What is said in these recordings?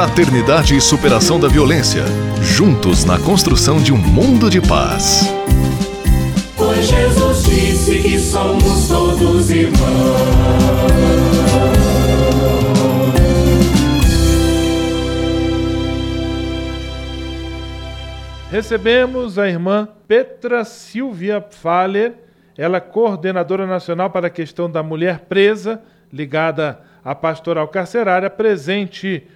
Fraternidade e superação da violência. Juntos na construção de um mundo de paz. Pois Jesus disse que somos todos irmãos. Recebemos a irmã Petra Silvia Faller, ela é coordenadora nacional para a questão da mulher presa, ligada à pastoral carcerária, presente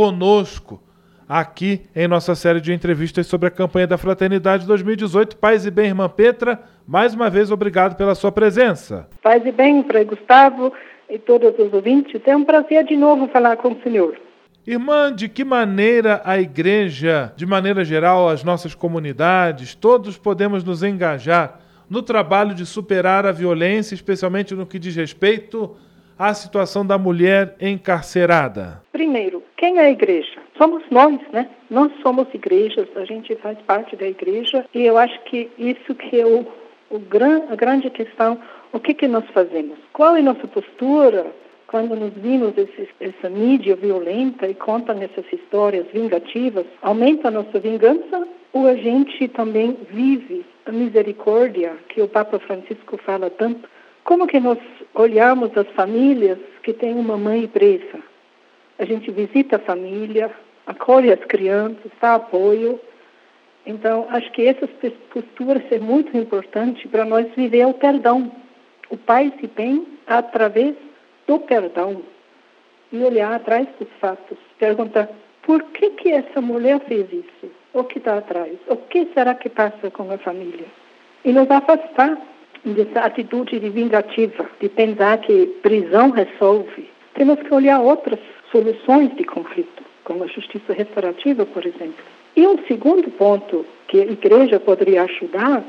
conosco aqui em nossa série de entrevistas sobre a campanha da Fraternidade 2018. Paz e bem, irmã Petra, mais uma vez obrigado pela sua presença. Paz e bem, Frei Gustavo e todos os ouvintes. É um prazer de novo falar com o senhor. Irmã, de que maneira a igreja, de maneira geral, as nossas comunidades, todos podemos nos engajar no trabalho de superar a violência, especialmente no que diz respeito à situação da mulher encarcerada? Primeiro, quem é a igreja? Somos nós, né? Nós somos igrejas, a gente faz parte da igreja e eu acho que isso que é o, o gran, a grande questão, o que, que nós fazemos? Qual é a nossa postura quando nos vimos essa mídia violenta e contam essas histórias vingativas, aumenta a nossa vingança ou a gente também vive a misericórdia que o Papa Francisco fala tanto? Como que nós olhamos as famílias que têm uma mãe presa? A gente visita a família, acolhe as crianças, dá apoio. Então, acho que essas posturas é muito importante para nós viver o perdão. O Pai se bem através do perdão e olhar atrás dos fatos, perguntar por que que essa mulher fez isso? O que está atrás? O que será que passa com a família? E nos afastar dessa atitude de vingativa, de pensar que prisão resolve. Temos que olhar outras soluções de conflito, como a justiça restaurativa, por exemplo. E um segundo ponto que a igreja poderia ajudar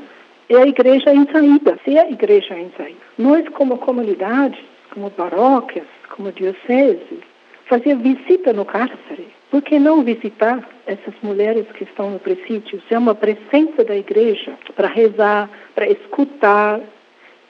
é a igreja em saída, ser a igreja em saída. Nós, como comunidade, como paróquias, como dioceses, fazer visita no cárcere. Por que não visitar essas mulheres que estão no presídio? Ser uma presença da igreja para rezar, para escutar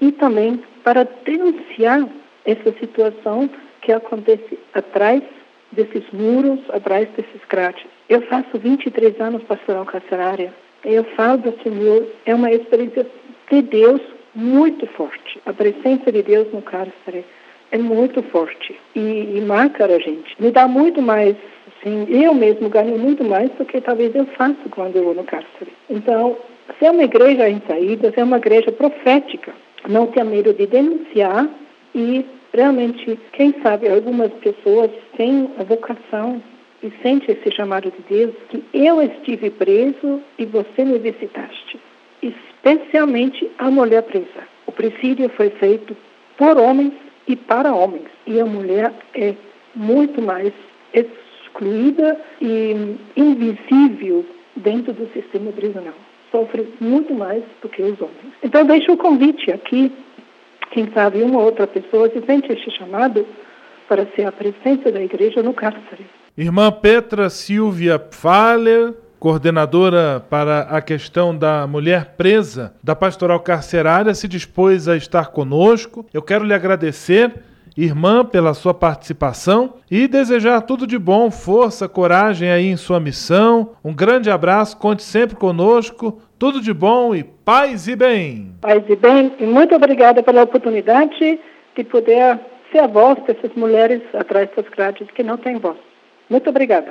e também para denunciar essa situação que acontece atrás desses muros, atrás desses grades. Eu faço 23 anos pastoral carcerária. Eu falo do Senhor, é uma experiência de Deus muito forte. A presença de Deus no cárcere é muito forte e, e marca a gente. Me dá muito mais, assim, eu mesmo ganho muito mais do que talvez eu faço quando eu vou no cárcere. Então, ser uma igreja em saída, ser uma igreja profética, não ter medo de denunciar e realmente, quem sabe, algumas pessoas têm a vocação e sente esse chamado de Deus que eu estive preso e você me visitaste especialmente a mulher presa. O presídio foi feito por homens e para homens, e a mulher é muito mais excluída e invisível dentro do sistema prisional. Sofre muito mais do que os homens. Então, deixo o convite aqui, quem sabe uma outra pessoa se sente este chamado para ser a presença da igreja no cárcere. Irmã Petra Silvia Pfaller, coordenadora para a questão da mulher presa da pastoral carcerária, se dispôs a estar conosco. Eu quero lhe agradecer, irmã, pela sua participação e desejar tudo de bom, força, coragem aí em sua missão. Um grande abraço, conte sempre conosco. Tudo de bom e paz e bem. Paz e bem, e muito obrigada pela oportunidade de poder ser a voz dessas mulheres atrás das grades que não têm voz. Muito obrigada.